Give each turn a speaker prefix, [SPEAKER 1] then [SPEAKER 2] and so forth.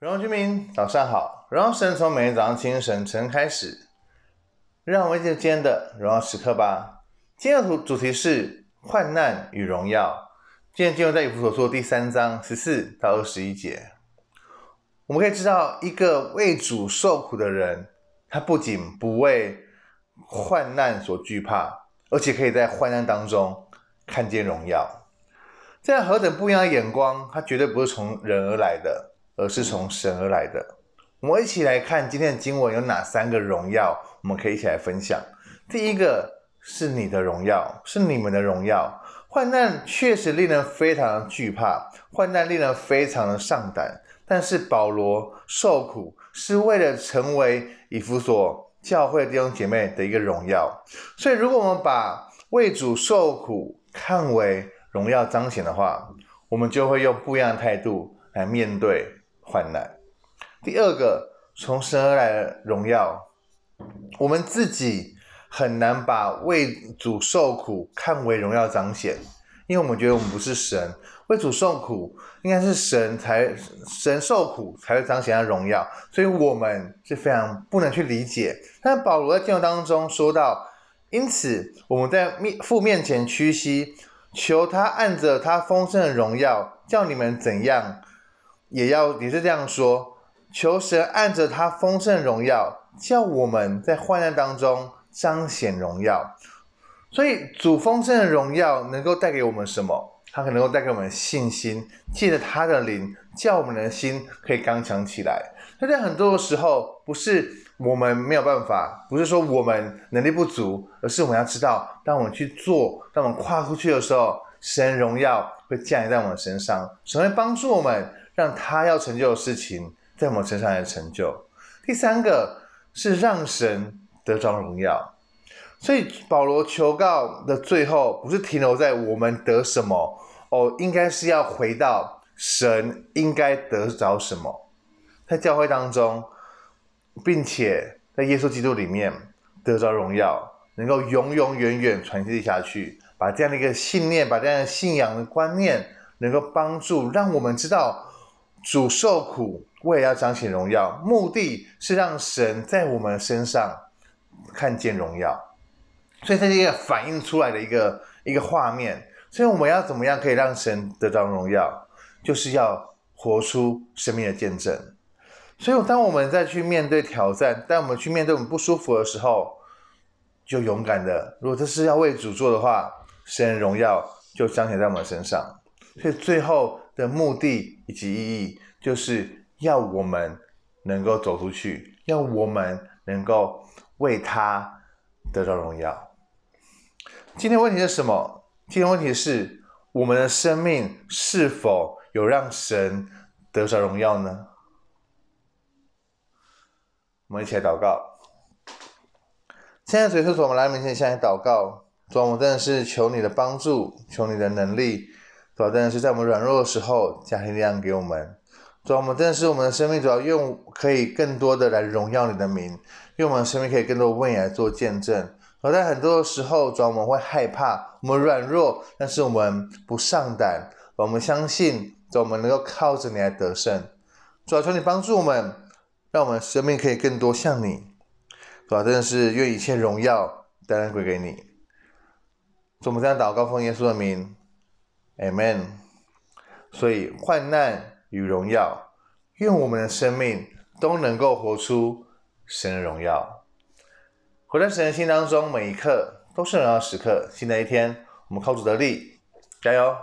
[SPEAKER 1] 荣耀居民，早上好！荣耀神从每天早上清晨晨开始，让我们进入今天的荣耀时刻吧。今天的主主题是患难与荣耀。今天进入在以弗所书第三章十四到二十一节，我们可以知道，一个为主受苦的人，他不仅不为患难所惧怕，而且可以在患难当中看见荣耀。这样何等不一样的眼光，他绝对不是从人而来的。而是从神而来的。我们一起来看今天的经文有哪三个荣耀，我们可以一起来分享。第一个是你的荣耀，是你们的荣耀。患难确实令人非常的惧怕，患难令人非常的上胆。但是保罗受苦是为了成为以弗所教会弟兄姐妹的一个荣耀。所以，如果我们把为主受苦看为荣耀彰显的话，我们就会用不一样的态度来面对。患难。第二个，从神而来的荣耀，我们自己很难把为主受苦看为荣耀彰显，因为我们觉得我们不是神，为主受苦应该是神才，神受苦才会彰显他荣耀，所以我们是非常不能去理解。但保罗在经文当中说到，因此我们在面父面前屈膝，求他按着他丰盛的荣耀，叫你们怎样。也要也是这样说，求神按着他丰盛荣耀，叫我们在患难当中彰显荣耀。所以主丰盛的荣耀能够带给我们什么？他可能够带给我们信心，借着他的灵，叫我们的心可以刚强起来。但在很多的时候，不是我们没有办法，不是说我们能力不足，而是我们要知道，当我们去做，当我们跨出去的时候，神荣耀会降临在我们身上，神会帮助我们。让他要成就的事情在我们身上来成就。第三个是让神得着荣耀，所以保罗求告的最后不是停留在我们得什么哦，应该是要回到神应该得着什么，在教会当中，并且在耶稣基督里面得着荣耀，能够永永远远传递下去，把这样的一个信念，把这样的信仰的观念，能够帮助让我们知道。主受苦，为了要彰显荣耀，目的是让神在我们身上看见荣耀，所以这是一个反映出来的一个一个画面。所以我们要怎么样可以让神得到荣耀？就是要活出生命的见证。所以当我们再去面对挑战，当我们去面对我们不舒服的时候，就勇敢的。如果这是要为主做的话，神的荣耀就彰显在我们身上。所以最后。的目的以及意义，就是要我们能够走出去，要我们能够为他得到荣耀。今天问题是什么？今天问题是我们的生命是否有让神得着荣耀呢？我们一起来祷告。现在，随时，我们来面前向你祷告，主，我真的是求你的帮助，求你的能力。主要真的是在我们软弱的时候，加添力量给我们。主要我们真的是我们的生命，主要用可以更多的来荣耀你的名，用我们的生命可以更多为你来做见证。而在很多的时候，主要我们会害怕，我们软弱，但是我们不上胆，我们相信，主要我们能够靠着你来得胜。主要求你帮助我们，让我们生命可以更多像你。主要真的是愿一切荣耀当然归给你。主，我们这样祷告，奉耶稣的名。Amen。所以患难与荣耀，愿我们的生命都能够活出神的荣耀。活在神的心当中，每一刻都是荣耀时刻。新的一天，我们靠主得力，加油！